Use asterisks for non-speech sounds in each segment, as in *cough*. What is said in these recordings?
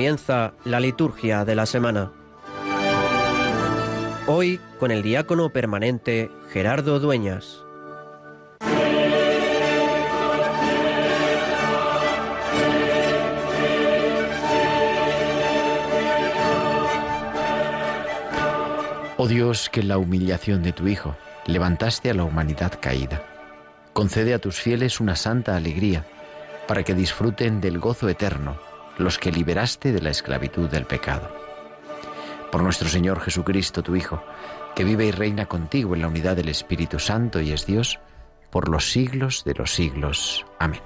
Comienza la liturgia de la semana. Hoy con el diácono permanente Gerardo Dueñas. Oh Dios, que en la humillación de tu Hijo levantaste a la humanidad caída. Concede a tus fieles una santa alegría, para que disfruten del gozo eterno los que liberaste de la esclavitud del pecado. Por nuestro Señor Jesucristo, tu Hijo, que vive y reina contigo en la unidad del Espíritu Santo y es Dios, por los siglos de los siglos. Amén.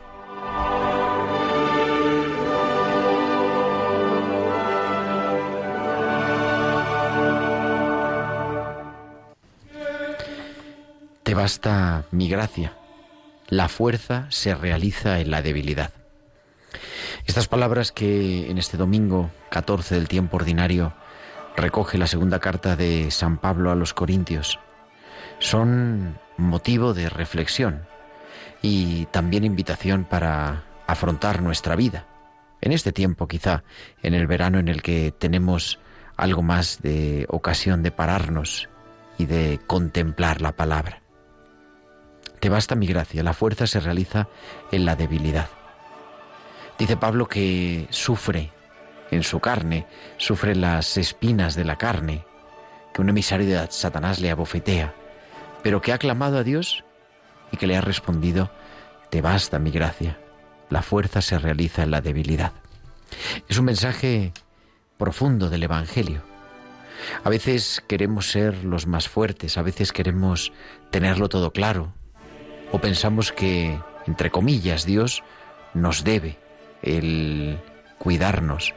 Te basta mi gracia. La fuerza se realiza en la debilidad. Estas palabras que en este domingo 14 del tiempo ordinario recoge la segunda carta de San Pablo a los Corintios son motivo de reflexión y también invitación para afrontar nuestra vida. En este tiempo quizá, en el verano en el que tenemos algo más de ocasión de pararnos y de contemplar la palabra. Te basta mi gracia, la fuerza se realiza en la debilidad. Dice Pablo que sufre en su carne, sufre las espinas de la carne, que un emisario de Satanás le abofetea, pero que ha clamado a Dios y que le ha respondido, te basta mi gracia, la fuerza se realiza en la debilidad. Es un mensaje profundo del Evangelio. A veces queremos ser los más fuertes, a veces queremos tenerlo todo claro, o pensamos que, entre comillas, Dios nos debe el cuidarnos,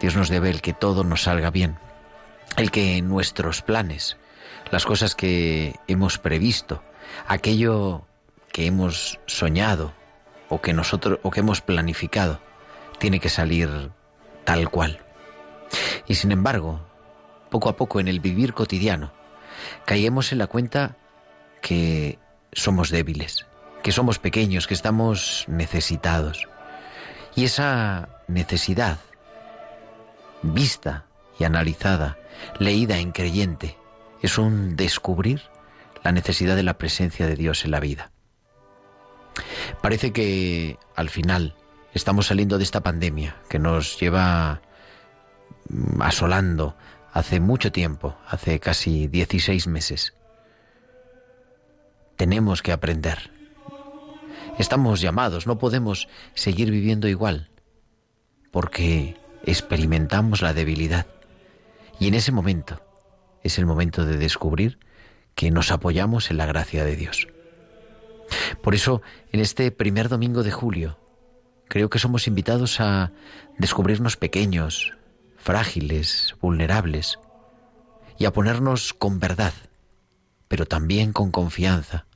Dios nos debe el que todo nos salga bien, el que nuestros planes, las cosas que hemos previsto, aquello que hemos soñado o que nosotros o que hemos planificado, tiene que salir tal cual. Y sin embargo, poco a poco en el vivir cotidiano, caemos en la cuenta que somos débiles, que somos pequeños, que estamos necesitados. Y esa necesidad, vista y analizada, leída en creyente, es un descubrir la necesidad de la presencia de Dios en la vida. Parece que al final estamos saliendo de esta pandemia que nos lleva asolando hace mucho tiempo, hace casi 16 meses tenemos que aprender. Estamos llamados, no podemos seguir viviendo igual, porque experimentamos la debilidad. Y en ese momento es el momento de descubrir que nos apoyamos en la gracia de Dios. Por eso, en este primer domingo de julio, creo que somos invitados a descubrirnos pequeños, frágiles, vulnerables, y a ponernos con verdad, pero también con confianza,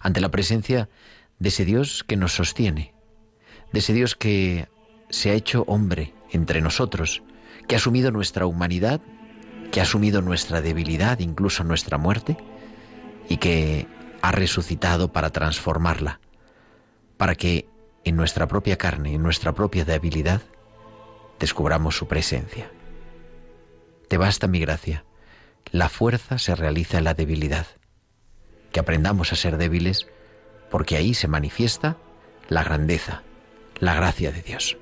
ante la presencia de ese Dios que nos sostiene, de ese Dios que se ha hecho hombre entre nosotros, que ha asumido nuestra humanidad, que ha asumido nuestra debilidad, incluso nuestra muerte, y que ha resucitado para transformarla, para que en nuestra propia carne, en nuestra propia debilidad, descubramos su presencia. Te basta mi gracia. La fuerza se realiza en la debilidad que aprendamos a ser débiles, porque ahí se manifiesta la grandeza, la gracia de Dios.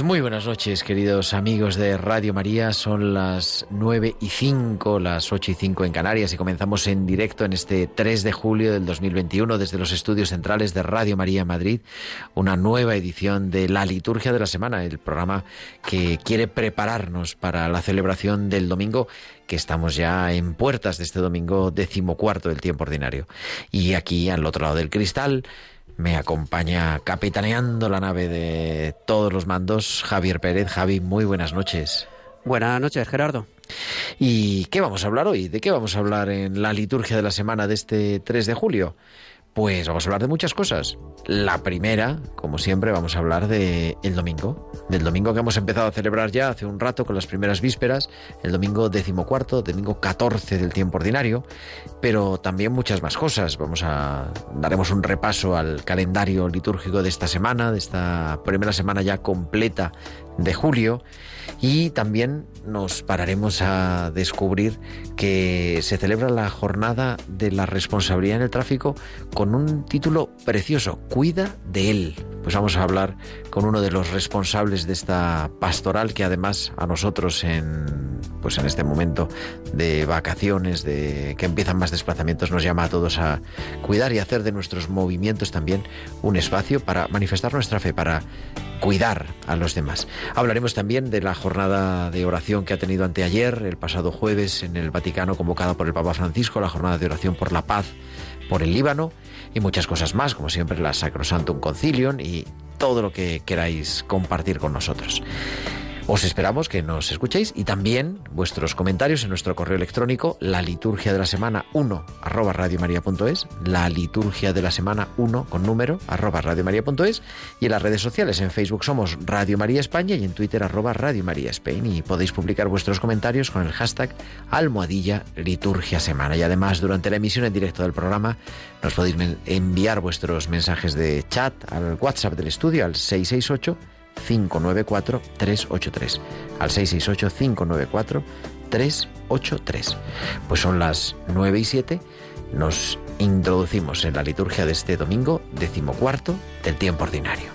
Pues muy buenas noches, queridos amigos de Radio María. Son las 9 y 5, las 8 y 5 en Canarias y comenzamos en directo en este 3 de julio del 2021 desde los estudios centrales de Radio María Madrid, una nueva edición de la Liturgia de la Semana, el programa que quiere prepararnos para la celebración del domingo que estamos ya en puertas de este domingo decimocuarto del tiempo ordinario. Y aquí al otro lado del cristal me acompaña capitaneando la nave de todos los mandos Javier Pérez. Javi, muy buenas noches. Buenas noches, Gerardo. ¿Y qué vamos a hablar hoy? ¿De qué vamos a hablar en la liturgia de la semana de este 3 de julio? Pues vamos a hablar de muchas cosas. La primera, como siempre, vamos a hablar de el domingo, del domingo que hemos empezado a celebrar ya hace un rato con las primeras vísperas, el domingo decimocuarto, domingo 14 del tiempo ordinario, pero también muchas más cosas. Vamos a daremos un repaso al calendario litúrgico de esta semana, de esta primera semana ya completa de julio y también nos pararemos a descubrir que se celebra la jornada de la responsabilidad en el tráfico con un título precioso, Cuida de él. Pues vamos a hablar con uno de los responsables de esta pastoral que además a nosotros en pues en este momento de vacaciones, de que empiezan más desplazamientos, nos llama a todos a cuidar y hacer de nuestros movimientos también un espacio para manifestar nuestra fe, para cuidar a los demás. Hablaremos también de la jornada de oración que ha tenido anteayer, el pasado jueves, en el Vaticano, convocada por el Papa Francisco, la jornada de oración por la paz, por el Líbano y muchas cosas más, como siempre la Sacrosantum Concilium y todo lo que queráis compartir con nosotros. Os esperamos que nos escuchéis y también vuestros comentarios en nuestro correo electrónico, la liturgia de la semana 1 arroba radiomaria.es, la liturgia de la semana 1 con número arroba radiomaria.es y en las redes sociales, en Facebook somos Radio María España y en Twitter arroba Radio María Spain y podéis publicar vuestros comentarios con el hashtag almohadilla liturgia semana y además durante la emisión en directo del programa nos podéis enviar vuestros mensajes de chat al WhatsApp del estudio al 668 594-383. Al 668-594-383. Pues son las 9 y 7. Nos introducimos en la liturgia de este domingo, decimocuarto del tiempo ordinario.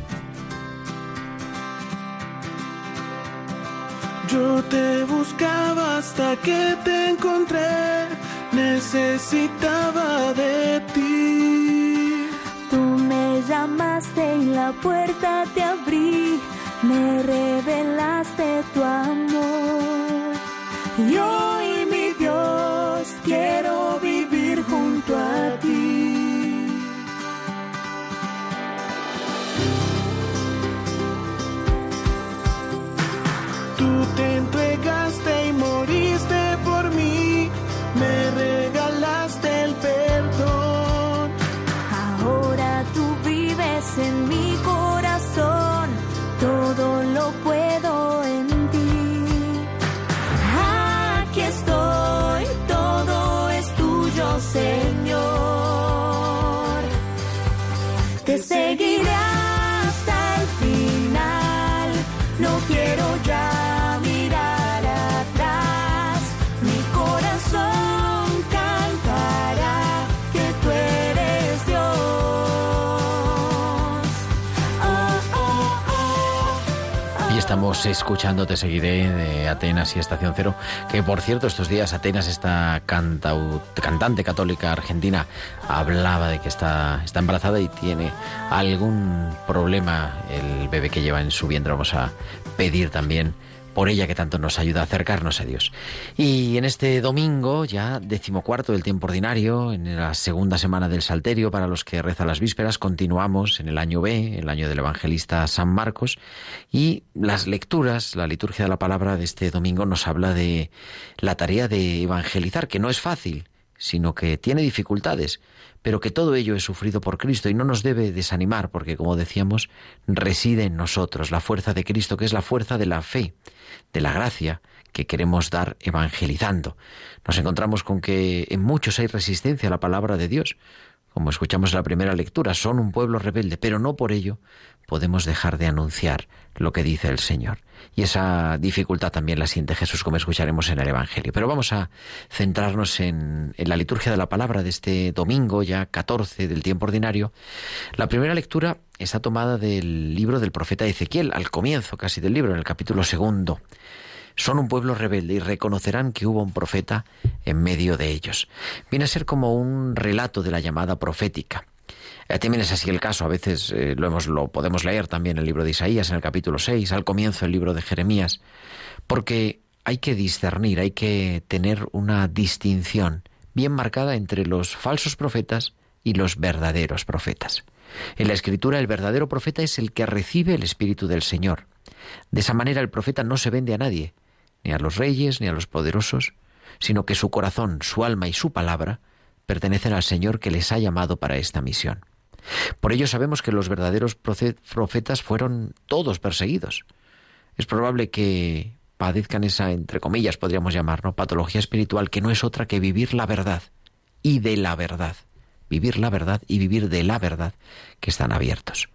Yo te buscaba hasta que te encontré, necesitaba de ti. Llamaste y la puerta te abrí me revelaste tu amor. Y hoy, mi Dios, quiero vivir junto a ti. Tú te entregaste escuchando Te Seguiré de Atenas y Estación Cero, que por cierto estos días Atenas, esta cantante católica argentina, hablaba de que está, está embarazada y tiene algún problema el bebé que lleva en su vientre. Vamos a pedir también por ella que tanto nos ayuda a acercarnos a Dios. Y en este domingo, ya decimocuarto del tiempo ordinario, en la segunda semana del Salterio, para los que rezan las vísperas, continuamos en el año B, el año del evangelista San Marcos, y las lecturas, la liturgia de la palabra de este domingo nos habla de la tarea de evangelizar, que no es fácil, sino que tiene dificultades, pero que todo ello es sufrido por Cristo y no nos debe desanimar, porque como decíamos, reside en nosotros la fuerza de Cristo, que es la fuerza de la fe, de la gracia que queremos dar evangelizando. Nos encontramos con que en muchos hay resistencia a la palabra de Dios, como escuchamos en la primera lectura, son un pueblo rebelde, pero no por ello podemos dejar de anunciar lo que dice el Señor. Y esa dificultad también la siente Jesús, como escucharemos en el Evangelio. Pero vamos a centrarnos en, la liturgia de la palabra de este domingo, ya 14 del tiempo ordinario. La primera lectura está tomada del libro del profeta Ezequiel, al comienzo casi del libro, en el capítulo segundo. Son un pueblo rebelde y reconocerán que hubo un profeta en medio de ellos. Viene a ser como un relato de la llamada profética. Eh, también es así el caso, a veces eh, lo, hemos, lo podemos leer también en el libro de Isaías, en el capítulo 6, al comienzo del libro de Jeremías, porque hay que discernir, hay que tener una distinción bien marcada entre los falsos profetas y los verdaderos profetas. En la escritura el verdadero profeta es el que recibe el Espíritu del Señor. De esa manera el profeta no se vende a nadie, ni a los reyes, ni a los poderosos, sino que su corazón, su alma y su palabra pertenecen al Señor que les ha llamado para esta misión. Por ello sabemos que los verdaderos profetas fueron todos perseguidos. Es probable que padezcan esa, entre comillas, podríamos llamar, patología espiritual, que no es otra que vivir la verdad y de la verdad. Vivir la verdad y vivir de la verdad que están abiertos.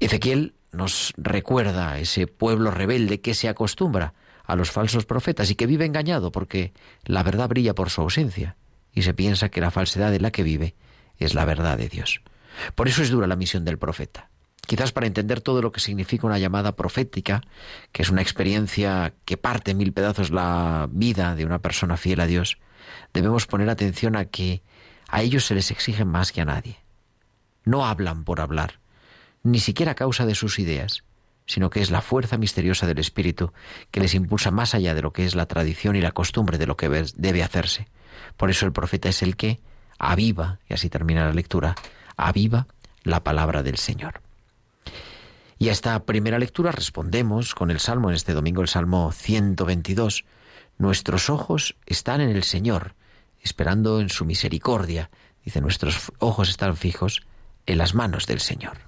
Ezequiel nos recuerda ese pueblo rebelde que se acostumbra a los falsos profetas y que vive engañado porque la verdad brilla por su ausencia y se piensa que la falsedad de la que vive es la verdad de Dios. Por eso es dura la misión del profeta. Quizás para entender todo lo que significa una llamada profética, que es una experiencia que parte en mil pedazos la vida de una persona fiel a Dios, debemos poner atención a que a ellos se les exige más que a nadie. No hablan por hablar, ni siquiera a causa de sus ideas, sino que es la fuerza misteriosa del Espíritu que les impulsa más allá de lo que es la tradición y la costumbre de lo que debe hacerse. Por eso el profeta es el que aviva, y así termina la lectura, aviva la palabra del Señor. Y a esta primera lectura respondemos con el Salmo, en este domingo el Salmo 122. Nuestros ojos están en el Señor, esperando en su misericordia. Dice, nuestros ojos están fijos en las manos del Señor.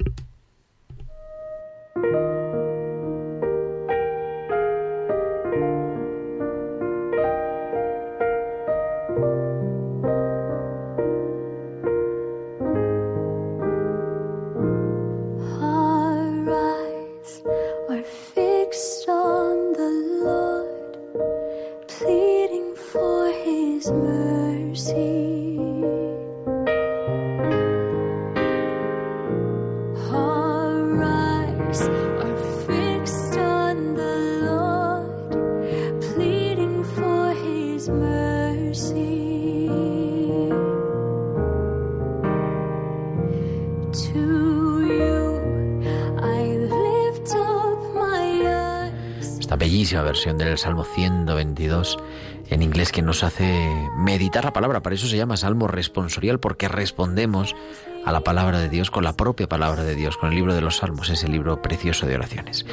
Versión del Salmo 122 en inglés que nos hace meditar la palabra. Para eso se llama Salmo responsorial, porque respondemos a la palabra de Dios con la propia palabra de Dios, con el libro de los Salmos, ese libro precioso de oraciones.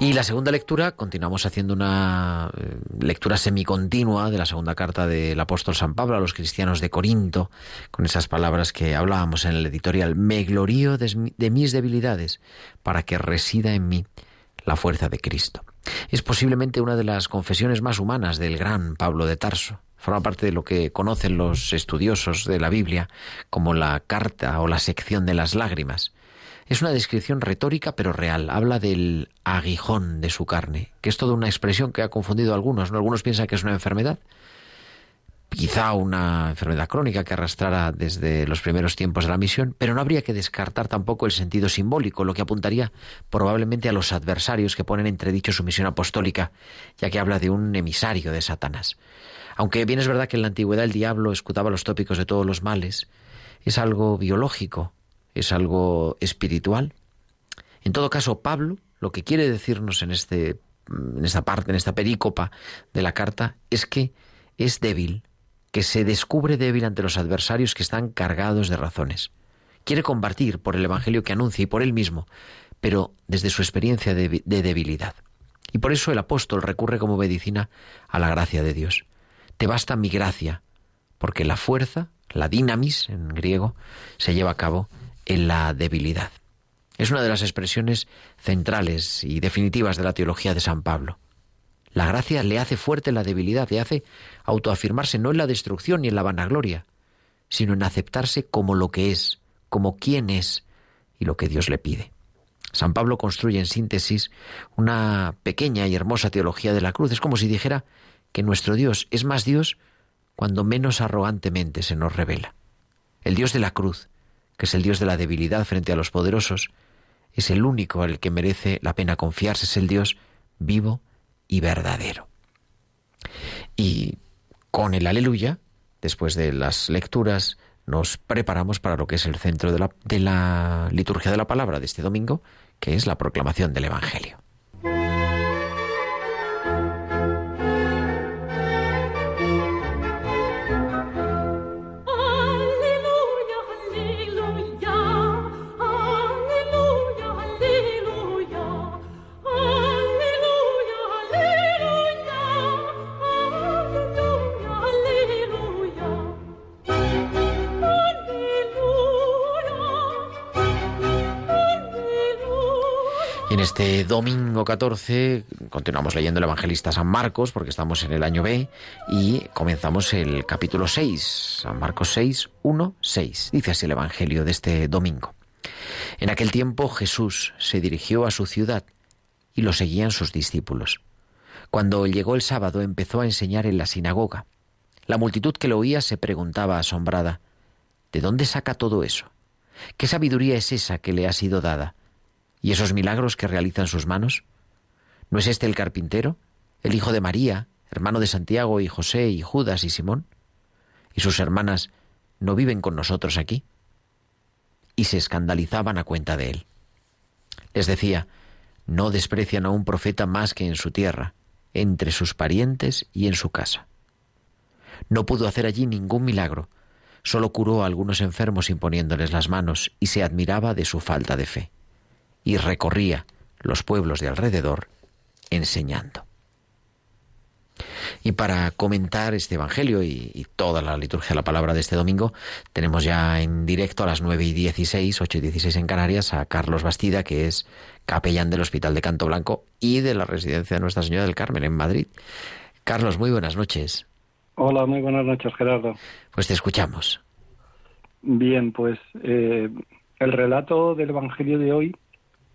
Y la segunda lectura, continuamos haciendo una eh, lectura semicontinua de la segunda carta del apóstol San Pablo a los cristianos de Corinto, con esas palabras que hablábamos en el editorial. Me glorío de mis debilidades para que resida en mí la fuerza de Cristo. Es posiblemente una de las confesiones más humanas del gran Pablo de Tarso. Forma parte de lo que conocen los estudiosos de la Biblia como la carta o la sección de las lágrimas. Es una descripción retórica pero real. Habla del aguijón de su carne, que es toda una expresión que ha confundido a algunos. ¿no? Algunos piensan que es una enfermedad, quizá una enfermedad crónica que arrastrara desde los primeros tiempos de la misión, pero no habría que descartar tampoco el sentido simbólico, lo que apuntaría probablemente a los adversarios que ponen entredicho su misión apostólica, ya que habla de un emisario de Satanás. Aunque bien es verdad que en la antigüedad el diablo escutaba los tópicos de todos los males, es algo biológico, es algo espiritual. En todo caso, Pablo lo que quiere decirnos en, este, en esta parte, en esta perícopa de la carta, es que es débil, que se descubre débil ante los adversarios que están cargados de razones. Quiere combatir por el Evangelio que anuncia y por él mismo, pero desde su experiencia de, debilidad. Y por eso el apóstol recurre como medicina a la gracia de Dios. Te basta mi gracia, porque la fuerza, la dinamis en griego, se lleva a cabo en la debilidad. Es una de las expresiones centrales y definitivas de la teología de San Pablo. La gracia le hace fuerte la debilidad, le hace autoafirmarse no en la destrucción ni en la vanagloria, sino en aceptarse como lo que es, como quién es y lo que Dios le pide. San Pablo construye en síntesis una pequeña y hermosa teología de la cruz. Es como si dijera que nuestro Dios es más Dios cuando menos arrogantemente se nos revela. El Dios de la cruz, que es el Dios de la debilidad frente a los poderosos, es el único al que merece la pena confiarse, es el Dios vivo y verdadero. Y con el aleluya, después de las lecturas, nos preparamos para lo que es el centro de la, de la liturgia de la palabra de este domingo, que es la proclamación del Evangelio. Este domingo 14 continuamos leyendo el evangelista San Marcos porque estamos en el año B y comenzamos el capítulo 6, San Marcos 6, 1, 6. Dice así el evangelio de este domingo. En aquel tiempo Jesús se dirigió a su ciudad y lo seguían sus discípulos. Cuando llegó el sábado empezó a enseñar en la sinagoga. La multitud que lo oía se preguntaba asombrada, ¿de dónde saca todo eso? ¿Qué sabiduría es esa que le ha sido dada? ¿Y esos milagros que realizan sus manos? ¿No es este el carpintero, el hijo de María, hermano de Santiago y José y Judas y Simón? ¿Y sus hermanas no viven con nosotros aquí? Y se escandalizaban a cuenta de él. Les decía, no desprecian a un profeta más que en su tierra, entre sus parientes y en su casa. No pudo hacer allí ningún milagro, solo curó a algunos enfermos imponiéndoles las manos y se admiraba de su falta de fe y recorría los pueblos de alrededor enseñando. Y para comentar este Evangelio y, toda la liturgia de la palabra de este domingo, tenemos ya en directo a las 9 y 16, 8 y 16 en Canarias, a Carlos Bastida, que es capellán del Hospital de Canto Blanco y de la Residencia de Nuestra Señora del Carmen en Madrid. Carlos, muy buenas noches. Hola, muy buenas noches, Gerardo. Pues te escuchamos. Bien, pues eh, el relato del Evangelio de hoy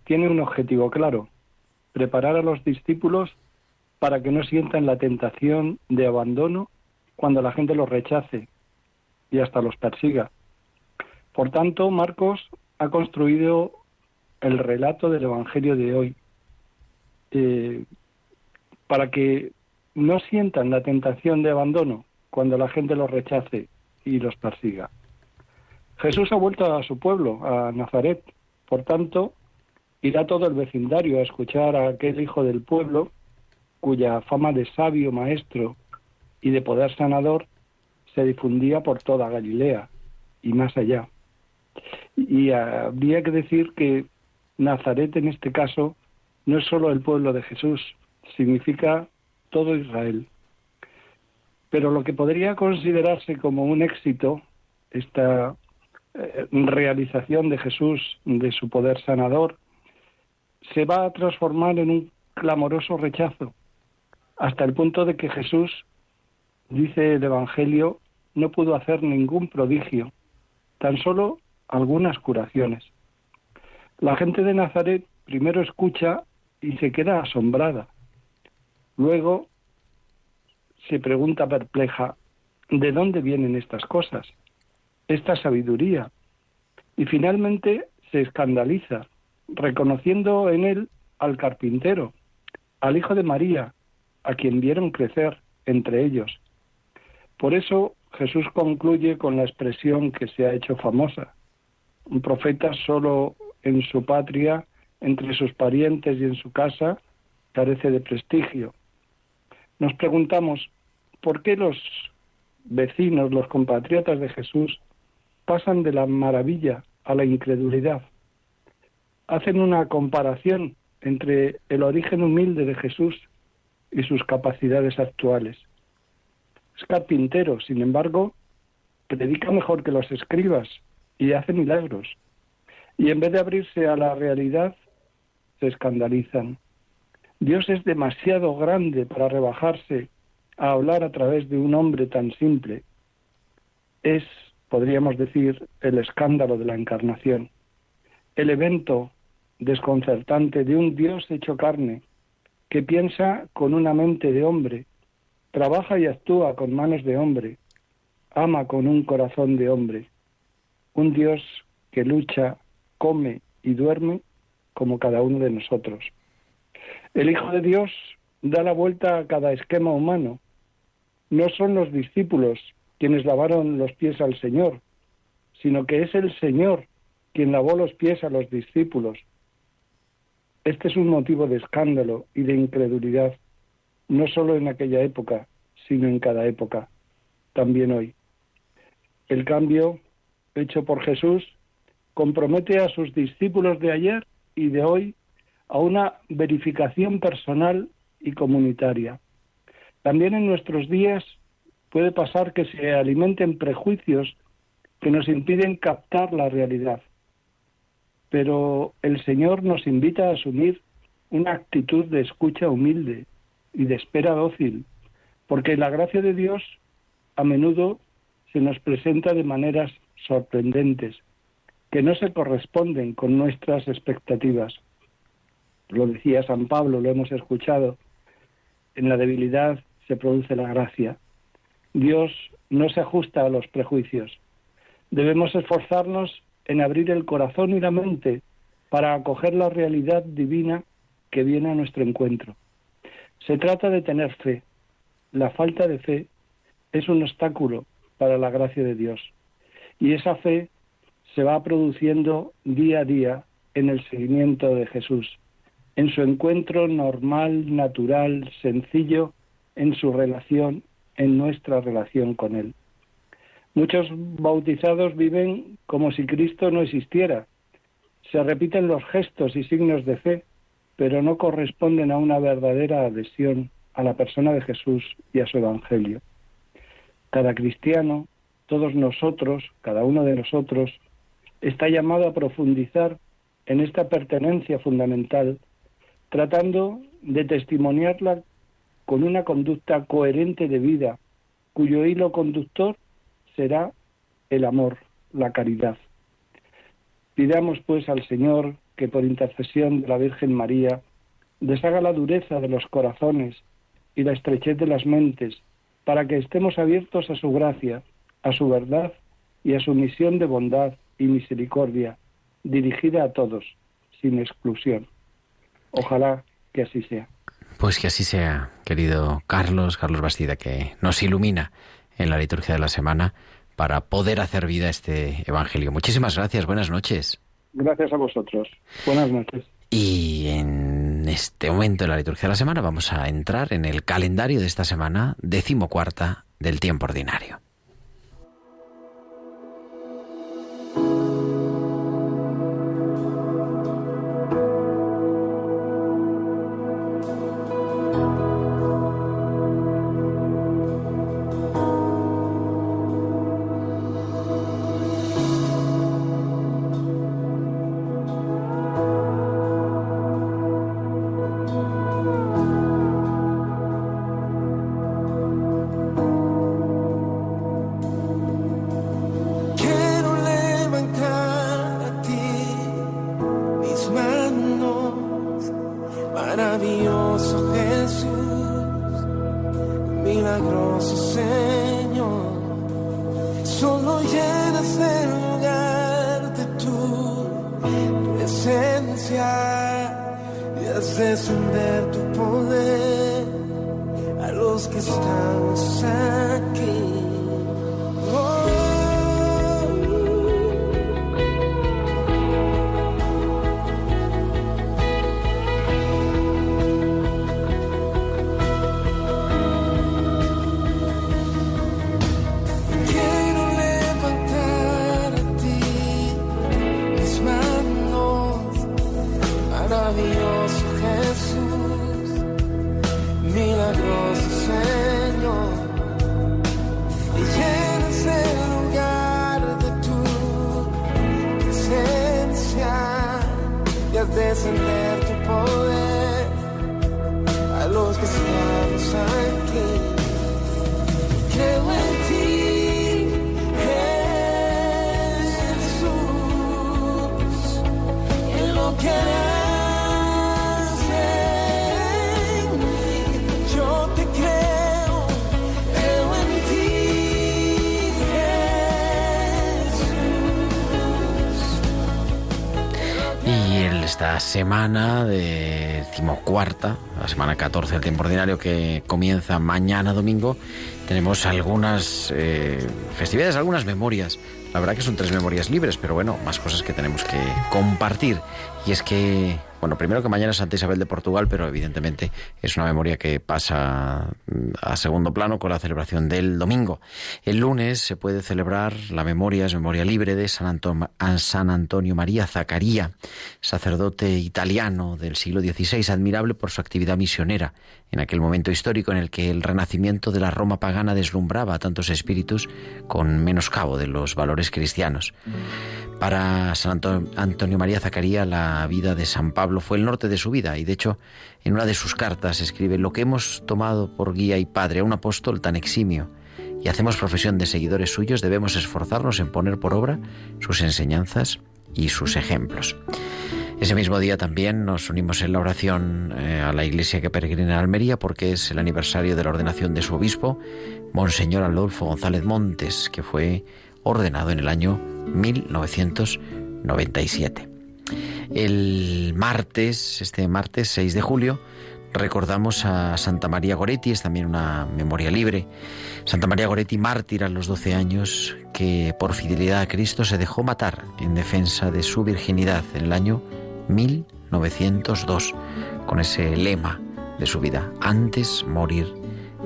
tiene un objetivo claro, preparar a los discípulos para que no sientan la tentación de abandono cuando la gente los rechace y hasta los persiga. Por tanto, Marcos ha construido el relato del Evangelio de hoy eh, para que no sientan la tentación de abandono cuando la gente los rechace y los persiga. Jesús ha vuelto a su pueblo, a Nazaret. Por tanto, Irá todo el vecindario a escuchar a aquel hijo del pueblo cuya fama de sabio maestro y de poder sanador se difundía por toda Galilea y más allá. Y habría que decir que Nazaret en este caso no es solo el pueblo de Jesús, significa todo Israel. Pero lo que podría considerarse como un éxito, esta eh, realización de Jesús, de su poder sanador, se va a transformar en un clamoroso rechazo, hasta el punto de que Jesús, dice el Evangelio, no pudo hacer ningún prodigio, tan solo algunas curaciones. La gente de Nazaret primero escucha y se queda asombrada. Luego se pregunta perpleja, ¿de dónde vienen estas cosas? Esta sabiduría. Y finalmente se escandaliza reconociendo en él al carpintero, al hijo de María, a quien vieron crecer entre ellos. Por eso Jesús concluye con la expresión que se ha hecho famosa. Un profeta solo en su patria, entre sus parientes y en su casa, carece de prestigio. Nos preguntamos, ¿por qué los vecinos, los compatriotas de Jesús, pasan de la maravilla a la incredulidad? Hacen una comparación entre el origen humilde de Jesús y sus capacidades actuales. Es carpintero, sin embargo, predica mejor que los escribas y hace milagros. Y en vez de abrirse a la realidad, se escandalizan. Dios es demasiado grande para rebajarse a hablar a través de un hombre tan simple. Es, podríamos decir, el escándalo de la encarnación, el evento desconcertante de un Dios hecho carne, que piensa con una mente de hombre, trabaja y actúa con manos de hombre, ama con un corazón de hombre, un Dios que lucha, come y duerme como cada uno de nosotros. El Hijo de Dios da la vuelta a cada esquema humano. No son los discípulos quienes lavaron los pies al Señor, sino que es el Señor quien lavó los pies a los discípulos este es un motivo de escándalo y de incredulidad, no solo en aquella época, sino en cada época, también hoy. El cambio hecho por Jesús compromete a sus discípulos de ayer y de hoy a una verificación personal y comunitaria. También en nuestros días puede pasar que se alimenten prejuicios que nos impiden captar la realidad pero el Señor nos invita a asumir una actitud de escucha humilde y de espera dócil, porque la gracia de Dios a menudo se nos presenta de maneras sorprendentes, que no se corresponden con nuestras expectativas. Lo decía San Pablo, lo hemos escuchado, en la debilidad se produce la gracia. Dios no se ajusta a los prejuicios. Debemos esforzarnos en abrir el corazón y la mente para acoger la realidad divina que viene a nuestro encuentro. Se trata de tener fe. La falta de fe es un obstáculo para la gracia de Dios. Y esa fe se va produciendo día a día en el seguimiento de Jesús, en su encuentro normal, natural, sencillo, en su relación, en nuestra relación con Él. Muchos bautizados viven como si Cristo no existiera. Se repiten los gestos y signos de fe, pero no corresponden a una verdadera adhesión a la persona de Jesús y a su Evangelio. Cada cristiano, todos nosotros, cada uno de nosotros, está llamado a profundizar en esta pertenencia fundamental, tratando de testimoniarla con una conducta coherente de vida, cuyo hilo conductor será el amor, la caridad. Pidamos pues al Señor que por intercesión de la Virgen María deshaga la dureza de los corazones y la estrechez de las mentes, para que estemos abiertos a su gracia, a su verdad y a su misión de bondad y misericordia, dirigida a todos, sin exclusión. Ojalá que así sea. Pues que así sea, querido Carlos, Carlos Bastida, que nos ilumina en la liturgia de la semana para poder hacer vida este Evangelio. Muchísimas gracias, buenas noches. Gracias a vosotros. Buenas noches. Y en este momento de la liturgia de la semana vamos a entrar en el calendario de esta semana, decimocuarta del tiempo ordinario. Esta semana de decimocuarta, la semana 14 del tiempo ordinario que comienza mañana domingo, tenemos algunas eh, festividades, algunas memorias. La verdad que son tres memorias libres, pero bueno, más cosas que tenemos que compartir. Y es que, bueno, primero que mañana es Santa Isabel de Portugal, pero evidentemente es una memoria que pasa mm, a segundo plano con la celebración del domingo. El lunes se puede celebrar la memoria, es memoria libre de San, Antonio María Zaccaria, sacerdote italiano del siglo XVI, admirable por su actividad misionera en aquel momento histórico en el que el renacimiento de la Roma pagana deslumbraba a tantos espíritus con menoscabo de los valores cristianos. Para San Anto- Antonio María Zacaría, la vida de San Pablo Pablo fue el norte de su vida y de hecho en una de sus cartas escribe lo que hemos tomado por guía y padre a un apóstol tan eximio y hacemos profesión de seguidores suyos, debemos esforzarnos en poner por obra sus enseñanzas y sus ejemplos. Ese mismo día también nos unimos en la oración eh, a la iglesia que peregrina en Almería porque es el aniversario de la ordenación de su obispo, Monseñor Adolfo González Montes, que fue ordenado en el año 1997. El martes, este martes 6 de julio, recordamos a Santa María Goretti, es también una memoria libre. Santa María Goretti, mártir a los 12 años, que por fidelidad a Cristo se dejó matar en defensa de su virginidad en el año 1902, con ese lema de su vida, antes morir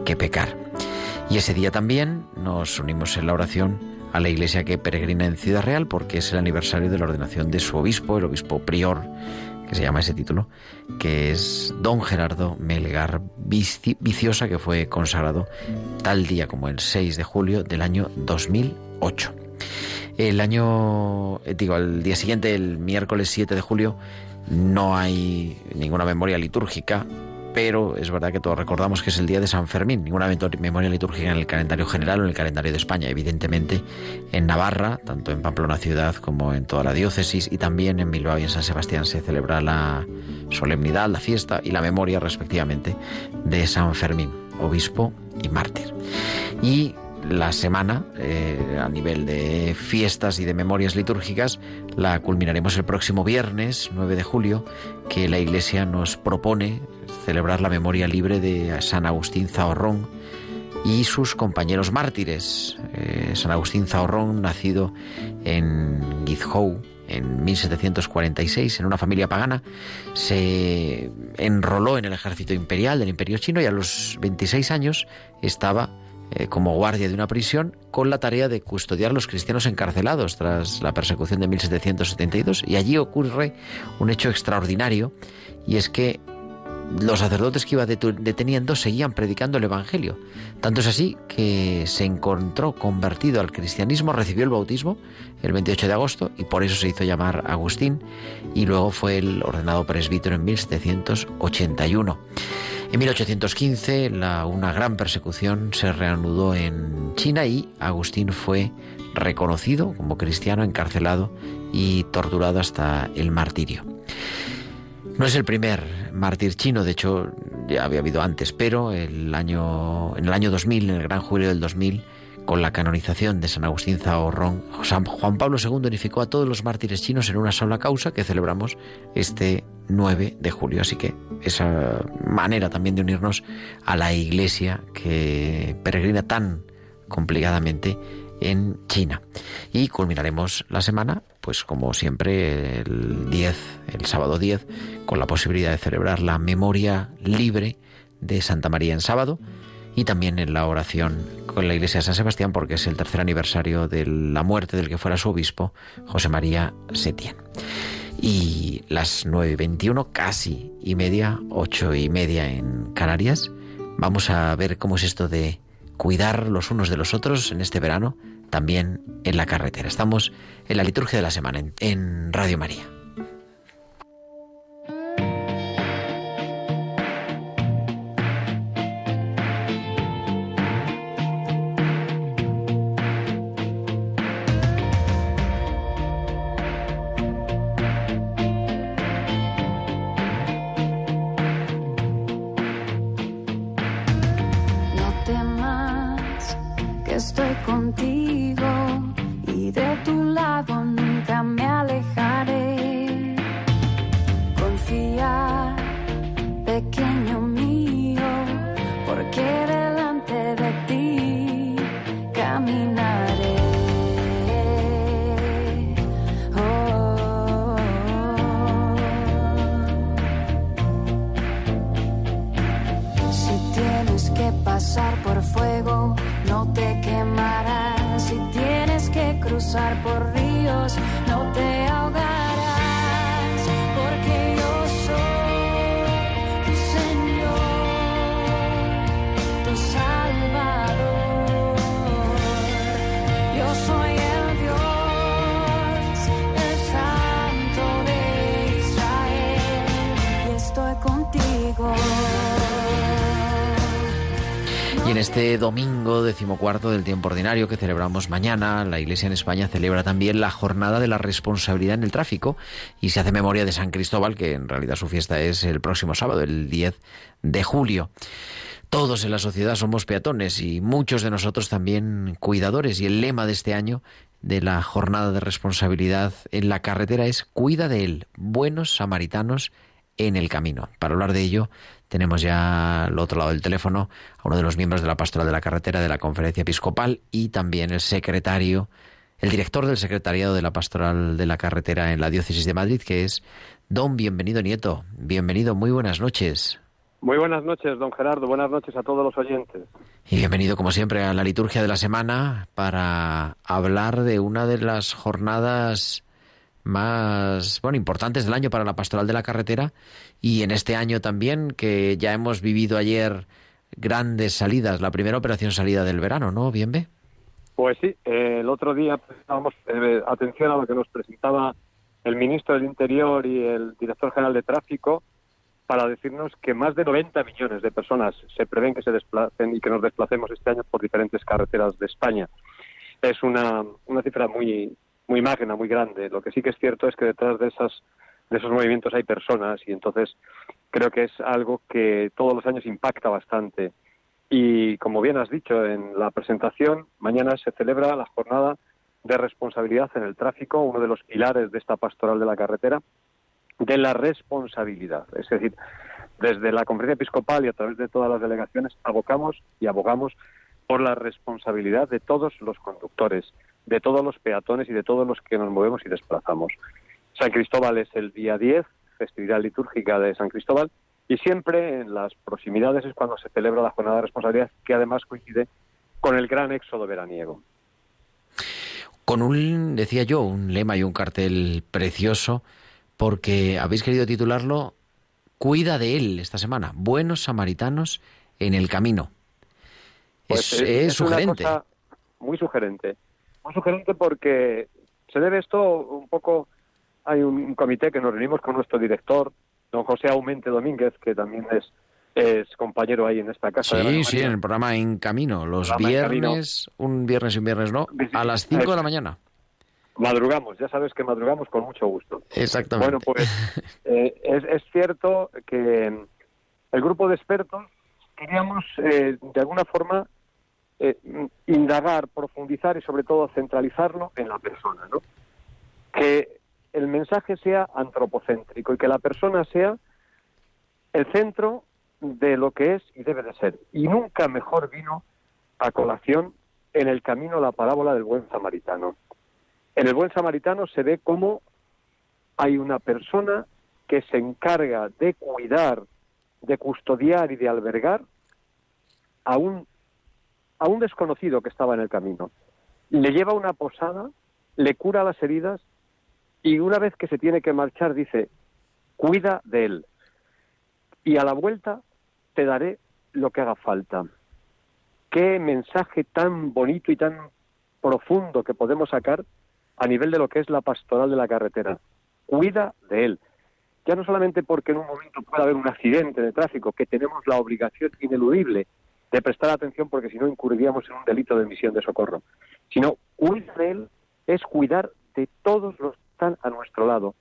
que pecar. Y ese día también nos unimos en la oración a la iglesia que peregrina en Ciudad Real porque es el aniversario de la ordenación de su obispo, el obispo prior, que se llama ese título, que es don Gerardo Melgar Viciosa, que fue consagrado tal día como el 6 de julio del año 2008. El año, eh, digo, al día siguiente, el miércoles 7 de julio, no hay ninguna memoria litúrgica, pero es verdad que todos recordamos que es el día de San Fermín, ninguna memoria litúrgica en el calendario general o en el calendario de España, evidentemente en Navarra, tanto en Pamplona ciudad como en toda la diócesis y también en Bilbao y en San Sebastián se celebra la solemnidad, la fiesta y la memoria respectivamente de San Fermín, obispo y mártir. Y la semana, eh, a nivel de fiestas y de memorias litúrgicas, la culminaremos el próximo viernes, 9 de julio, que la Iglesia nos propone celebrar la memoria libre de San Agustín Zahorrón y sus compañeros mártires. Eh, San Agustín Zahorrón, nacido en Guizhou, en 1746 en una familia pagana, se enroló en el ejército imperial del imperio chino y a los 26 años estaba eh, como guardia de una prisión con la tarea de custodiar a los cristianos encarcelados tras la persecución de 1772 y allí ocurre un hecho extraordinario y es que los sacerdotes que iba deteniendo seguían predicando el Evangelio. Tanto es así que se encontró convertido al cristianismo, recibió el bautismo el 28 de agosto y por eso se hizo llamar Agustín y luego fue el ordenado presbítero en 1781. En 1815 la, una gran persecución se reanudó en China y Agustín fue reconocido como cristiano, encarcelado y torturado hasta el martirio. No es el primer mártir chino, de hecho ya había habido antes, pero el año, en el año 2000, en el gran julio del 2000, con la canonización de San Agustín Zahorrón, San Juan Pablo II unificó a todos los mártires chinos en una sola causa que celebramos este 9 de julio. Así que esa manera también de unirnos a la iglesia que peregrina tan complicadamente en China. Y culminaremos la semana, pues como siempre, el 10, el sábado 10, con la posibilidad de celebrar la memoria libre de Santa María en sábado y también en la oración con la iglesia de San Sebastián porque es el tercer aniversario de la muerte del que fuera su obispo, José María Setién. Y las 9.21, casi y media, ocho y media en Canarias, vamos a ver cómo es esto de cuidar los unos de los otros en este verano, también en la carretera. Estamos en la liturgia de la semana en Radio María. En este domingo decimocuarto del tiempo ordinario que celebramos mañana, la Iglesia en España celebra también la jornada de la responsabilidad en el tráfico y se hace memoria de San Cristóbal, que en realidad su fiesta es el próximo sábado, el 10 de julio. Todos en la sociedad somos peatones y muchos de nosotros también cuidadores y el lema de este año de la jornada de responsabilidad en la carretera es Cuida de él, buenos samaritanos en el camino. Para hablar de ello, tenemos ya al otro lado del teléfono a uno de los miembros de la Pastoral de la Carretera de la Conferencia Episcopal y también el secretario, el director del Secretariado de la Pastoral de la Carretera en la Diócesis de Madrid, que es don Bienvenido Nieto. Bienvenido, muy buenas noches. Muy buenas noches, don Gerardo. Buenas noches a todos los oyentes. Y bienvenido, como siempre, a la liturgia de la semana para hablar de una de las jornadas más bueno importantes del año para la pastoral de la carretera y en este año también que ya hemos vivido ayer grandes salidas, la primera operación salida del verano, ¿no? Bien ve. Pues sí, eh, el otro día prestábamos eh, atención a lo que nos presentaba el ministro del Interior y el director general de Tráfico para decirnos que más de 90 millones de personas se prevén que se desplacen y que nos desplacemos este año por diferentes carreteras de España. Es una, una cifra muy muy magna, muy grande. Lo que sí que es cierto es que detrás de esas de esos movimientos hay personas y entonces creo que es algo que todos los años impacta bastante. Y como bien has dicho en la presentación, mañana se celebra la jornada de responsabilidad en el tráfico, uno de los pilares de esta pastoral de la carretera, de la responsabilidad. Es decir, desde la conferencia episcopal y a través de todas las delegaciones abocamos y abogamos por la responsabilidad de todos los conductores, de todos los peatones y de todos los que nos movemos y desplazamos. San Cristóbal es el día 10, festividad litúrgica de San Cristóbal, y siempre en las proximidades es cuando se celebra la jornada de responsabilidad, que además coincide con el gran éxodo veraniego. Con un, decía yo, un lema y un cartel precioso, porque habéis querido titularlo Cuida de él esta semana, buenos samaritanos en el camino. Pues es, sugerente. muy sugerente. Muy sugerente porque se debe esto un poco. Hay un comité que nos reunimos con nuestro director, don José Aumente Domínguez, que también es, es compañero ahí en esta casa. Sí, sí, en el programa En Camino, los viernes, un viernes y un viernes no, a las 5 de la mañana. Madrugamos, ya sabes que madrugamos con mucho gusto. Exactamente. Bueno, pues eh, es, es cierto que el grupo de expertos queríamos eh, de alguna forma eh, indagar, profundizar y sobre todo centralizarlo en la persona, ¿no? Que el mensaje sea antropocéntrico y que la persona sea el centro de lo que es y debe de ser. Y nunca mejor vino a colación en el camino la parábola del buen samaritano. En el buen samaritano se ve cómo hay una persona que se encarga de cuidar, de custodiar y de albergar a un a un desconocido que estaba en el camino. Le lleva una posada, le cura las heridas y una vez que se tiene que marchar dice, cuida de él. Y a la vuelta te daré lo que haga falta. Qué mensaje tan bonito y tan profundo que podemos sacar a nivel de lo que es la pastoral de la carretera. Cuida de él. Ya no solamente porque en un momento pueda haber un accidente de tráfico, que tenemos la obligación ineludible de prestar atención porque si no incurriríamos en un delito de emisión de socorro, sino cuidar de él es cuidar de todos los que están a nuestro lado.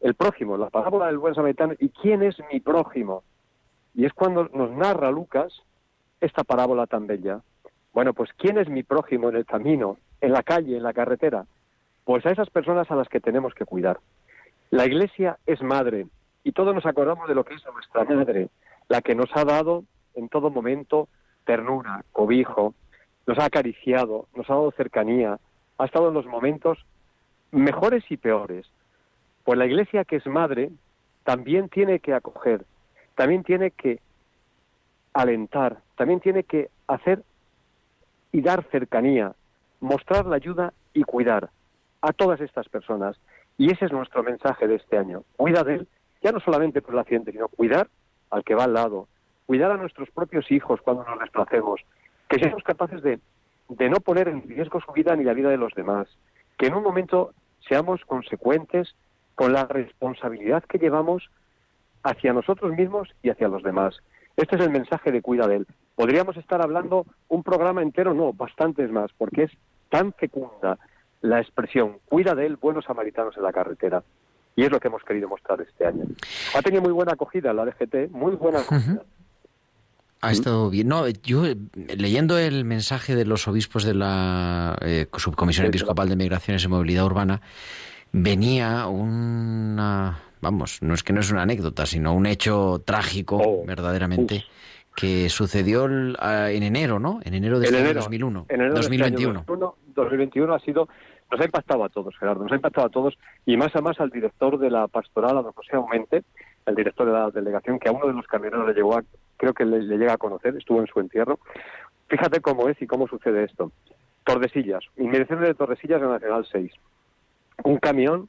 El prójimo, la parábola del buen samaritano, ¿y quién es mi prójimo? Y es cuando nos narra Lucas esta parábola tan bella. Bueno, pues ¿quién es mi prójimo en el camino, en la calle, en la carretera? Pues a esas personas a las que tenemos que cuidar. La Iglesia es madre y todos nos acordamos de lo que es nuestra madre, la que nos ha dado en todo momento ternura, cobijo, nos ha acariciado, nos ha dado cercanía, ha estado en los momentos mejores y peores. Pues la Iglesia, que es madre, también tiene que acoger, también tiene que alentar, también tiene que hacer y dar cercanía, mostrar la ayuda y cuidar a todas estas personas. Y ese es nuestro mensaje de este año. Cuida de él, ya no solamente por el accidente, sino cuidar al que va al lado, cuidar a nuestros propios hijos cuando nos desplacemos, que seamos capaces de, de no poner en riesgo su vida ni la vida de los demás, que en un momento seamos consecuentes con la responsabilidad que llevamos hacia nosotros mismos y hacia los demás. Este es el mensaje de cuida de él. Podríamos estar hablando un programa entero, no, bastantes más, porque es tan fecunda la expresión cuida de él, buenos samaritanos en la carretera. Y es lo que hemos querido mostrar este año. Ha tenido muy buena acogida la DGT, muy buena acogida. Ha estado bien. No, yo eh, leyendo el mensaje de los obispos de la eh, Subcomisión Episcopal de Migraciones y Movilidad Urbana, venía una, vamos, no es que no es una anécdota, sino un hecho trágico, Oh, verdaderamente, que sucedió el- en enero, ¿no? En enero de En este año enero, 2001. En enero de este año 2021. 2021, 2021 ha sido, nos ha impactado a todos, Gerardo, nos ha impactado a todos y más a más al director de la pastoral, a don José Aumente, el director de la delegación, que a uno de los camioneros le llegó a, creo que le, le llega a conocer, estuvo en su entierro. Fíjate cómo es y cómo sucede esto. Tordesillas, inmediaciones de Tordesillas de Nacional 6. Un camión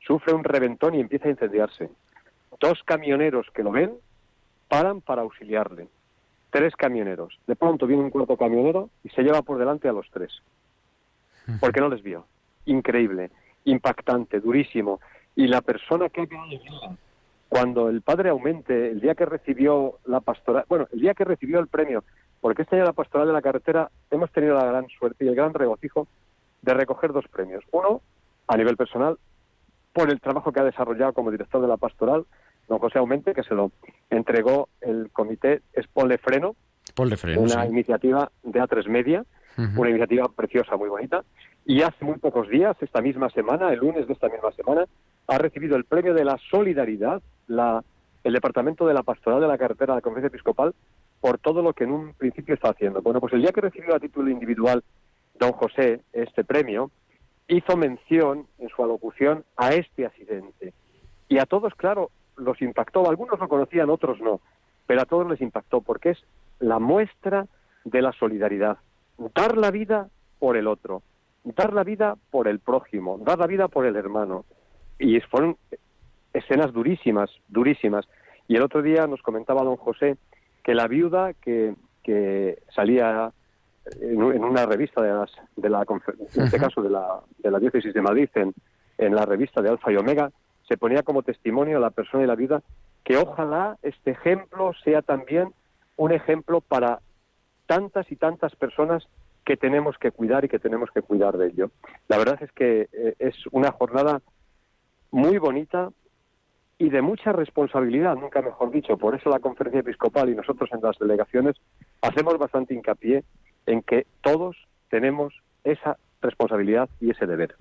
sufre un reventón y empieza a incendiarse. Dos camioneros que lo ven paran para auxiliarle. Tres camioneros. De pronto viene un cuarto camionero y se lleva por delante a los tres. Porque no les vio. Increíble, impactante, durísimo. Y la persona que cuando el padre aumente, el día que recibió la pastoral, bueno, el día que recibió el premio, porque este año la pastoral de la carretera hemos tenido la gran suerte y el gran regocijo de recoger dos premios. Uno, a nivel personal, por el trabajo que ha desarrollado como director de la pastoral, don José Aumente, que se lo entregó el comité Freno, Ponle freno, una sí. iniciativa de A3 Media, una iniciativa preciosa, muy bonita. Y hace muy pocos días, esta misma semana, el lunes de esta misma semana, ha recibido el premio de la solidaridad la, el Departamento de la Pastoral de la Carretera de la Conferencia Episcopal por todo lo que en un principio está haciendo. Bueno, pues el día que recibió a título individual don José este premio, hizo mención en su alocución a este accidente. Y a todos, claro, los impactó. Algunos lo conocían, otros no. Pero a todos les impactó porque es la muestra de la solidaridad. Dar la vida por el otro. Dar la vida por el prójimo. Dar la vida por el hermano. Y fueron escenas durísimas, durísimas. Y el otro día nos comentaba don José que la viuda que, que salía en, en una revista de, las, de la, en este caso de la, de la diócesis de Madrid, en, en la revista de Alfa y Omega, se ponía como testimonio a la persona y la viuda que ojalá este ejemplo sea también un ejemplo para tantas y tantas personas que tenemos que cuidar y que tenemos que cuidar de ello. La verdad es que eh, es una jornada muy bonita y de mucha responsabilidad, nunca mejor dicho. Por eso la conferencia episcopal y nosotros en las delegaciones hacemos bastante hincapié en que todos tenemos esa responsabilidad y ese deber.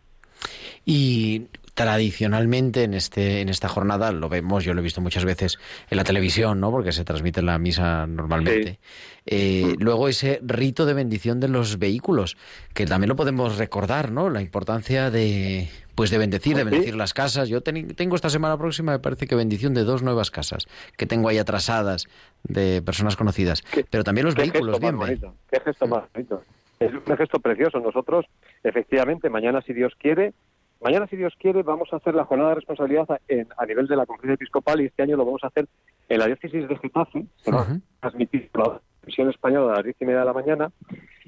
Y tradicionalmente en este en esta jornada lo vemos, yo lo he visto muchas veces en la televisión, ¿no? Porque se transmite la misa normalmente. Eh, luego ese rito de bendición de los vehículos, que también lo podemos recordar, ¿no? La importancia de pues de bendecir, de Sí. bendecir las casas. Yo tengo esta semana próxima, me parece que bendición de dos nuevas casas que tengo ahí atrasadas de personas conocidas. ¿Qué- Pero también los ¿Qué vehículos, bien. ve. bonito? ¿Qué gesto más bonito? Es un gesto precioso. Nosotros, efectivamente, mañana, si Dios quiere, mañana, si Dios quiere, vamos a hacer la jornada de responsabilidad a, en- a nivel de la conferencia episcopal y este año lo vamos a hacer en la diócesis de Getafe. Se va a transmitir por la televisión española a las diez y media de la mañana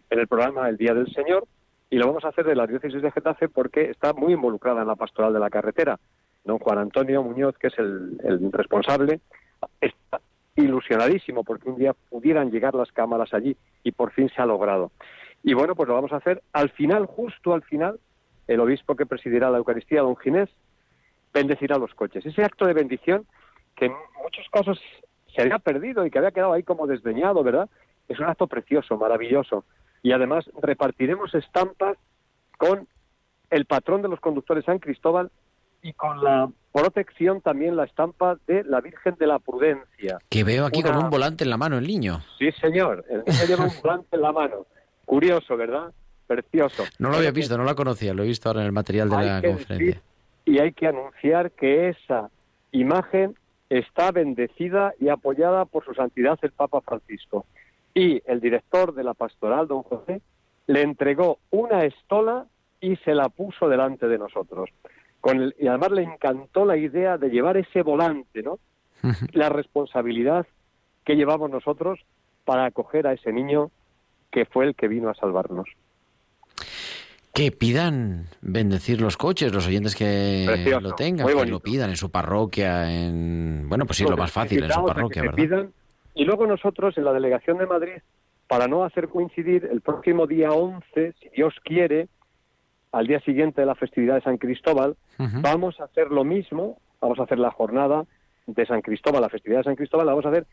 en el programa El Día del Señor y lo vamos a hacer de la diócesis de Getafe porque está muy involucrada en la pastoral de la carretera. Don Juan Antonio Muñoz, que es el, el responsable, está ilusionadísimo porque un día pudieran llegar las cámaras allí y por fin se ha logrado. Y bueno, pues lo vamos a hacer al final, justo al final, el obispo que presidirá la Eucaristía, don Ginés, bendecirá los coches. Ese acto de bendición que en muchos casos se había perdido y que había quedado ahí como desdeñado, ¿verdad? Es un acto precioso, maravilloso. Y además repartiremos estampas con el patrón de los conductores San Cristóbal y con la protección también la estampa de la Virgen de la Prudencia. Que veo aquí con un volante en la mano el niño. Sí, señor, el niño lleva un volante en la mano. Curioso, ¿verdad? Precioso. No lo había visto, no la conocía, lo he visto ahora en el material de Hay la conferencia. y hay que anunciar que esa imagen está bendecida y apoyada por su santidad el Papa Francisco. Y el director de la pastoral, don José, le entregó una estola y se la puso delante de nosotros. Con el- y además le encantó la idea de llevar ese volante, ¿no? *laughs* La responsabilidad que llevamos nosotros para acoger a ese niño que fue el que vino a salvarnos. Que pidan bendecir los coches, los oyentes que Precioso, lo tengan, que lo pidan en su parroquia, en bueno, pues sí, lo más fácil, en su parroquia, ¿verdad? pidan. Y luego nosotros en la delegación de Madrid, para no hacer coincidir el próximo día 11, si Dios quiere, al día siguiente de la festividad de San Cristóbal, vamos a hacer lo mismo, vamos a hacer la jornada de San Cristóbal, la festividad de San Cristóbal, la vamos a hacer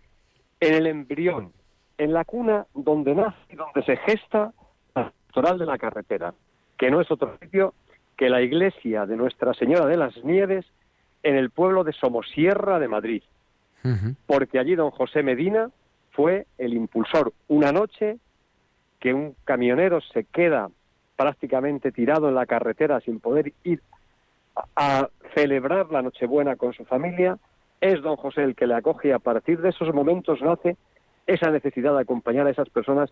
en el embrión, en la cuna donde nace y donde se gesta la pastoral de la carretera, que no es otro sitio que la iglesia de Nuestra Señora de las Nieves en el pueblo de Somosierra de Madrid, porque allí don José Medina fue el impulsor. Una noche que un camionero se queda prácticamente tirado en la carretera sin poder ir a celebrar la Nochebuena con su familia, es don José el que le acoge y a partir de esos momentos nace esa necesidad de acompañar a esas personas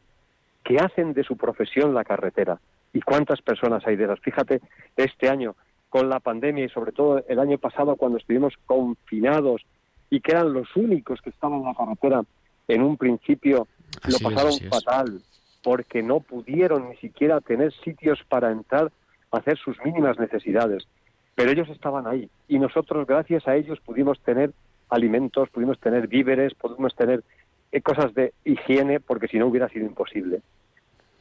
que hacen de su profesión la carretera. ¿Y cuántas personas hay de esas? Fíjate, este año, con la pandemia y sobre todo el año pasado cuando estuvimos confinados y que eran los únicos que estaban en la carretera en un principio, lo pasaron fatal porque no pudieron ni siquiera tener sitios para entrar a hacer sus mínimas necesidades. Pero ellos estaban ahí y nosotros gracias a ellos pudimos tener alimentos, pudimos tener víveres, pudimos tener eh, cosas de higiene porque si no hubiera sido imposible.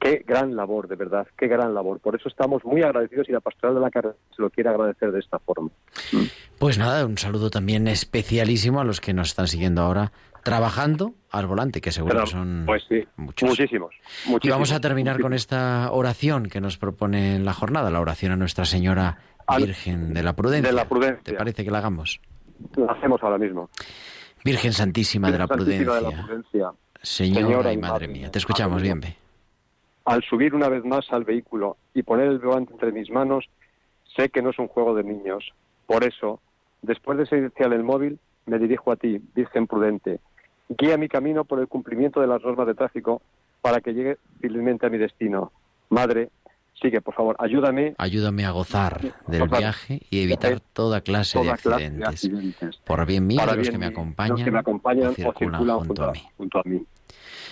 Qué gran labor, de verdad, qué gran labor. Por eso estamos muy agradecidos y la pastoral de la carrera se lo quiere agradecer de esta forma. Pues nada, un saludo también especialísimo a los que nos están siguiendo ahora trabajando al volante, que seguro son pues muchos. Muchísimos, Y vamos a terminar con esta oración que nos propone la jornada, la oración a Nuestra Señora Virgen de la Prudencia. De la Prudencia. ¿Te parece que la hagamos? La hacemos ahora mismo. Virgen Santísima, de, la Prudencia, Señora, y Madre mía. Te escuchamos bien. Al subir una vez más al vehículo y poner el volante entre mis manos, sé que no es un juego de niños. Por eso, después de silenciar el móvil, me dirijo a ti, Virgen prudente. Guía mi camino por el cumplimiento de las normas de tráfico para que llegue finalmente a mi destino. Madre, sigue, por favor, ayúdame. Ayúdame a gozar del viaje y evitar toda clase, de, accidentes. Por bien mío de los que me acompañan, que me acompañan o circulan, junto, a, junto a mí.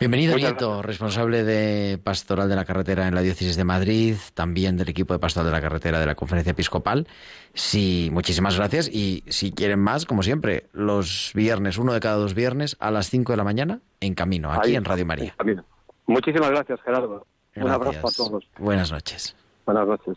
Bienvenido, Nieto, responsable de Pastoral de la Carretera en la Diócesis de Madrid, también del equipo de Pastoral de la Carretera de la Conferencia Episcopal. Sí, muchísimas gracias. Y si quieren más, como siempre, los viernes, uno de cada dos viernes, a las 5 de la mañana, en camino, aquí en Radio María. Muchísimas gracias, Gerardo. Un abrazo a todos. Buenas noches. Buenas noches.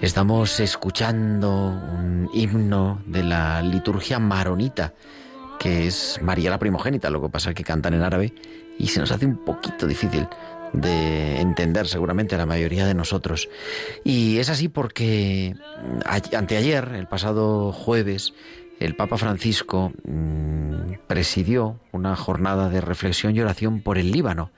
Estamos escuchando un himno de la liturgia maronita, que es María la primogénita, lo que pasa es que cantan en árabe y se nos hace un poquito difícil de entender seguramente a la mayoría de nosotros. Y es así porque anteayer, el pasado jueves, el Papa Francisco mm, presidió una jornada de reflexión y oración por el Líbano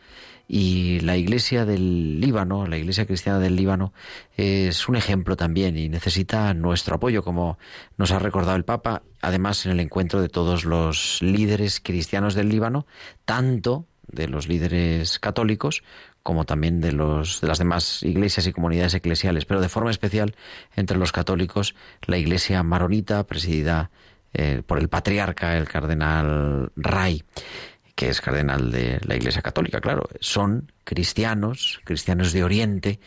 y la iglesia del Líbano, la iglesia cristiana del Líbano, es un ejemplo también y necesita nuestro apoyo, como nos ha recordado el Papa, además en el encuentro de todos los líderes cristianos del Líbano, tanto de los líderes católicos como también de los de las demás iglesias y comunidades eclesiales, pero de forma especial entre los católicos, la iglesia maronita presidida eh, por el patriarca, el cardenal Ray que es cardenal de la Iglesia Católica, claro, son cristianos, cristianos de Oriente,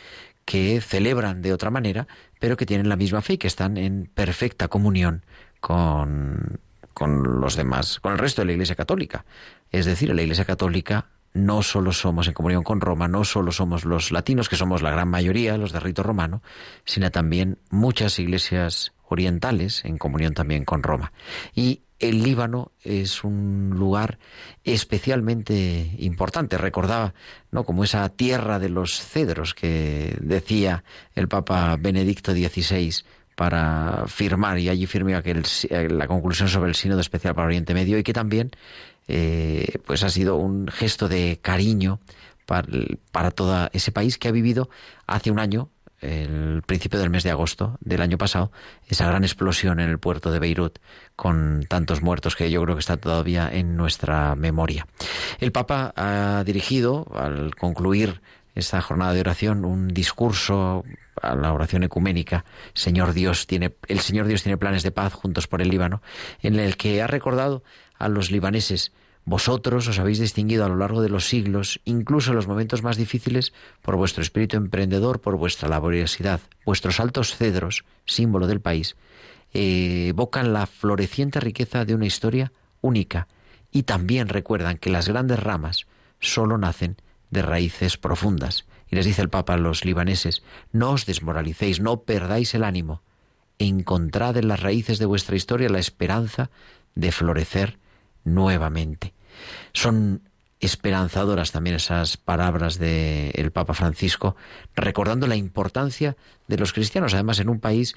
que celebran de otra manera, pero que tienen la misma fe y que están en perfecta comunión con, con los demás, con el resto de la Iglesia Católica. Es decir, la Iglesia Católica no solo somos en comunión con Roma, no solo somos los latinos, que somos la gran mayoría, los de rito romano, sino también muchas iglesias orientales en comunión también con Roma. Y el Líbano es un lugar especialmente importante. Recordaba, ¿no? como esa tierra de los cedros que decía el Papa Benedicto XVI para firmar, y allí firmó la conclusión sobre el Sínodo Especial para Oriente Medio, y que también eh, pues ha sido un gesto de cariño para, para todo ese país que ha vivido hace un año el principio del mes de agosto del año pasado, esa gran explosión en el puerto de Beirut con tantos muertos que yo creo que está todavía en nuestra memoria. El Papa ha dirigido, al concluir esta jornada de oración, un discurso a la oración ecuménica, Señor Dios tiene, el Señor Dios tiene planes de paz juntos por el Líbano, en el que ha recordado a los libaneses vosotros os habéis distinguido a lo largo de los siglos, incluso en los momentos más difíciles, por vuestro espíritu emprendedor, por vuestra laboriosidad. Vuestros altos cedros, símbolo del país, evocan la floreciente riqueza de una historia única y también recuerdan que las grandes ramas solo nacen de raíces profundas. Y les dice el Papa a los libaneses, no os desmoralicéis, no perdáis el ánimo, encontrad en las raíces de vuestra historia la esperanza de florecer nuevamente. Son esperanzadoras también esas palabras del Papa Francisco, recordando la importancia de los cristianos, además en un país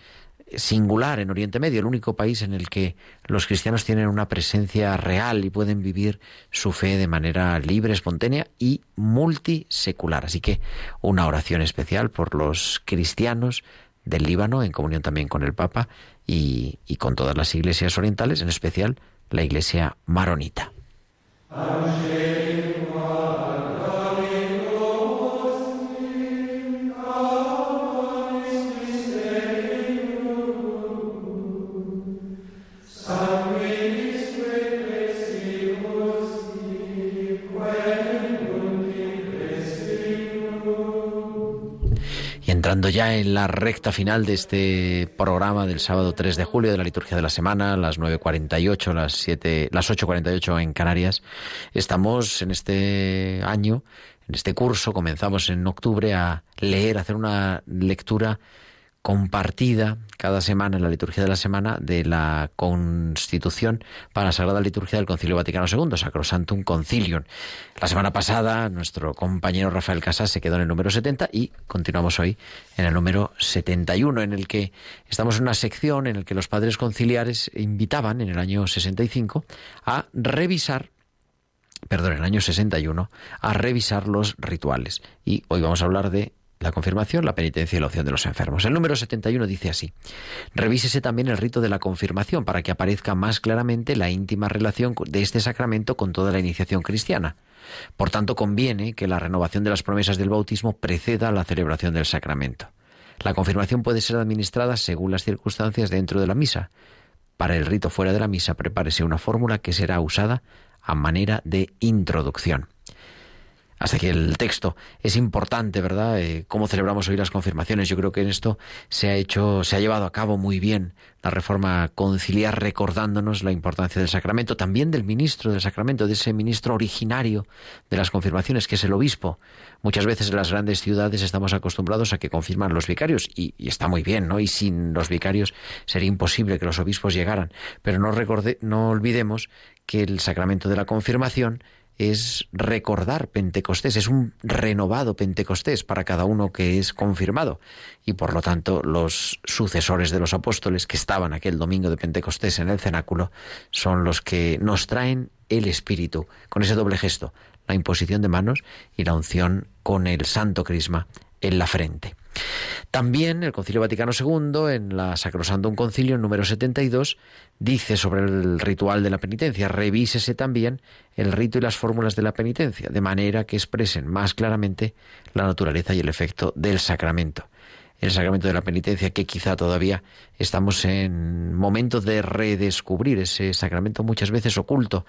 singular en Oriente Medio, el único país en el que los cristianos tienen una presencia real y pueden vivir su fe de manera libre, espontánea y multisecular. Así que una oración especial por los cristianos del Líbano, en comunión también con el Papa y, y con todas las iglesias orientales, en especial la iglesia maronita. Angelina. Ya en la recta final de este programa del sábado 3 de julio de la liturgia de la semana, las 9.48, las 7, las 8.48 en Canarias, estamos en este año, en este curso, comenzamos en octubre a leer, a hacer una lectura compartida cada semana en la liturgia de la semana de la Constitución para la Sagrada Liturgia del Concilio Vaticano II, Sacrosantum Concilium. La semana pasada nuestro compañero Rafael Casas se quedó en el número 70 y continuamos hoy en el número 71, en el que estamos en una sección en la que los padres conciliares invitaban en el año 65 a revisar perdón, en el año 61, a revisar los rituales. Y hoy vamos a hablar de la confirmación, la penitencia y la opción de los enfermos. El número 71 dice así, revísese también el rito de la confirmación para que aparezca más claramente la íntima relación de este sacramento con toda la iniciación cristiana. Por tanto, conviene que la renovación de las promesas del bautismo preceda a la celebración del sacramento. La confirmación puede ser administrada según las circunstancias dentro de la misa. Para el rito fuera de la misa, prepárese una fórmula que será usada a manera de introducción hasta aquí el texto. Es importante, ¿verdad? Eh, cómo celebramos hoy las confirmaciones. Yo creo que en esto se ha hecho, se ha llevado a cabo muy bien la reforma conciliar, recordándonos la importancia del sacramento, también del ministro del sacramento, de ese ministro originario de las confirmaciones, que es el obispo. Muchas veces en las grandes ciudades estamos acostumbrados a que confirman los vicarios, y, está muy bien, ¿no? Y sin los vicarios sería imposible que los obispos llegaran. Pero no, recorde, no olvidemos que el sacramento de la confirmación es recordar Pentecostés, es un renovado Pentecostés para cada uno que es confirmado. Y por lo tanto, los sucesores de los apóstoles que estaban aquel domingo de Pentecostés en el cenáculo son los que nos traen el Espíritu, con ese doble gesto, la imposición de manos y la unción con el santo crisma en la frente. También el Concilio Vaticano II, en la Sacrosantum Concilio número 72, dice sobre el ritual de la penitencia, revísese también el rito y las fórmulas de la penitencia, de manera que expresen más claramente la naturaleza y el efecto del sacramento el sacramento de la penitencia, que quizá todavía estamos en momento de redescubrir ese sacramento muchas veces oculto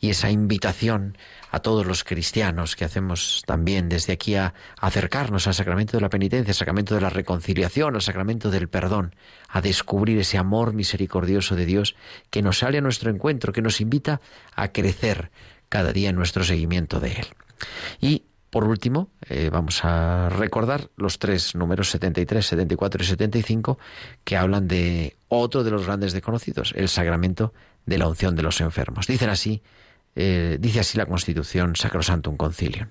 y esa invitación a todos los cristianos que hacemos también desde aquí a acercarnos al sacramento de la penitencia, al sacramento de la reconciliación, al sacramento del perdón, a descubrir ese amor misericordioso de Dios que nos sale a nuestro encuentro, que nos invita a crecer cada día en nuestro seguimiento de Él. Y por último, eh, vamos a recordar los tres números 73, 74 y 75 que hablan de otro de los grandes desconocidos, el sacramento de la unción de los enfermos. Dicen así, eh, dice así la Constitución Sacrosantum Concilium.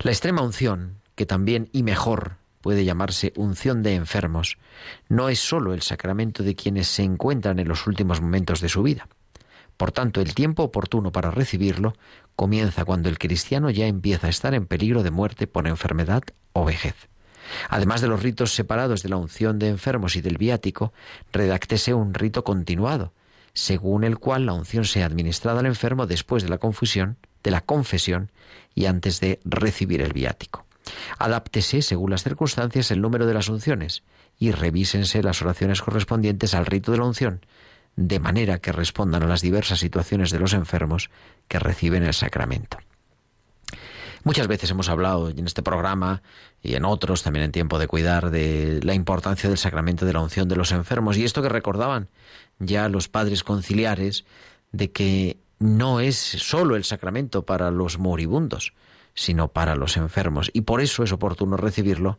La extrema unción, que también y mejor puede llamarse unción de enfermos, no es sólo el sacramento de quienes se encuentran en los últimos momentos de su vida. Por tanto, el tiempo oportuno para recibirlo comienza cuando el cristiano ya empieza a estar en peligro de muerte por enfermedad o vejez. Además de los ritos separados de la unción de enfermos y del viático, redáctese un rito continuado, según el cual la unción sea administrada al enfermo después de la confusión, de la confesión y antes de recibir el viático. Adáptese, según las circunstancias, el número de las unciones y revísense las oraciones correspondientes al rito de la unción, de manera que respondan a las diversas situaciones de los enfermos que reciben el sacramento. Muchas veces hemos hablado en este programa y en otros, también en tiempo de cuidar, de la importancia del sacramento de la unción de los enfermos y esto que recordaban ya los padres conciliares de que no es sólo el sacramento para los moribundos, sino para los enfermos. Y por eso es oportuno recibirlo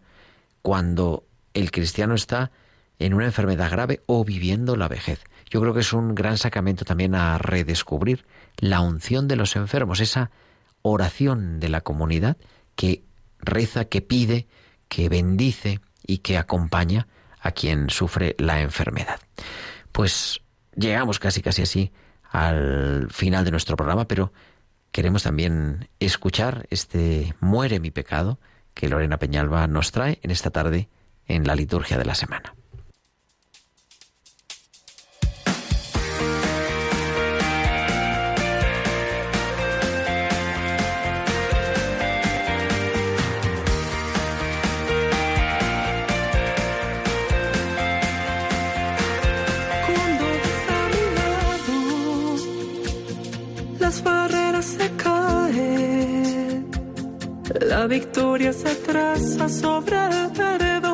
cuando el cristiano está en una enfermedad grave o viviendo la vejez. Yo creo que es un gran sacramento también a redescubrir la unción de los enfermos, esa oración de la comunidad que reza, que pide, que bendice y que acompaña a quien sufre la enfermedad. Pues llegamos casi casi así al final de nuestro programa, pero queremos también escuchar este Muere mi pecado que Lorena Peñalba nos trae en esta tarde en la liturgia de la semana. La victoria se traza sobre el perdón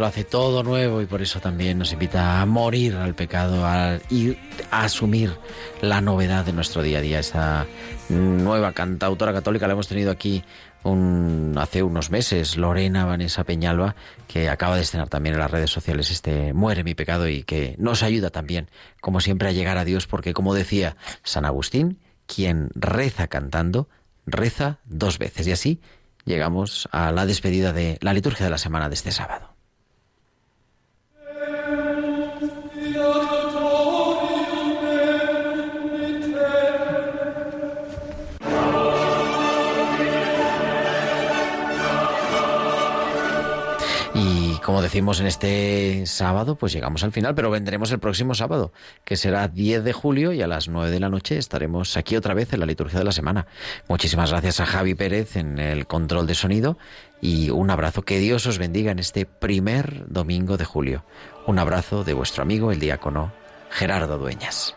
lo hace todo nuevo y por eso también nos invita a morir al pecado a, y a asumir la novedad de nuestro día a día. Esa nueva cantautora católica la hemos tenido aquí hace unos meses, Lorena Vanessa Peñalba, que acaba de estrenar también en las redes sociales este Muere mi pecado y que nos ayuda también, como siempre, a llegar a Dios, porque como decía San Agustín, quien reza cantando, reza dos veces. Y así llegamos a la despedida de la liturgia de la semana de este sábado. Como decimos en este sábado, pues llegamos al final, pero vendremos el próximo sábado, que será 10 de julio y a las 9 de la noche estaremos aquí otra vez en la liturgia de la semana. Muchísimas gracias a Javi Pérez en el control de sonido y un abrazo. Que Dios os bendiga en este primer domingo de julio. Un abrazo de vuestro amigo el diácono Gerardo Dueñas.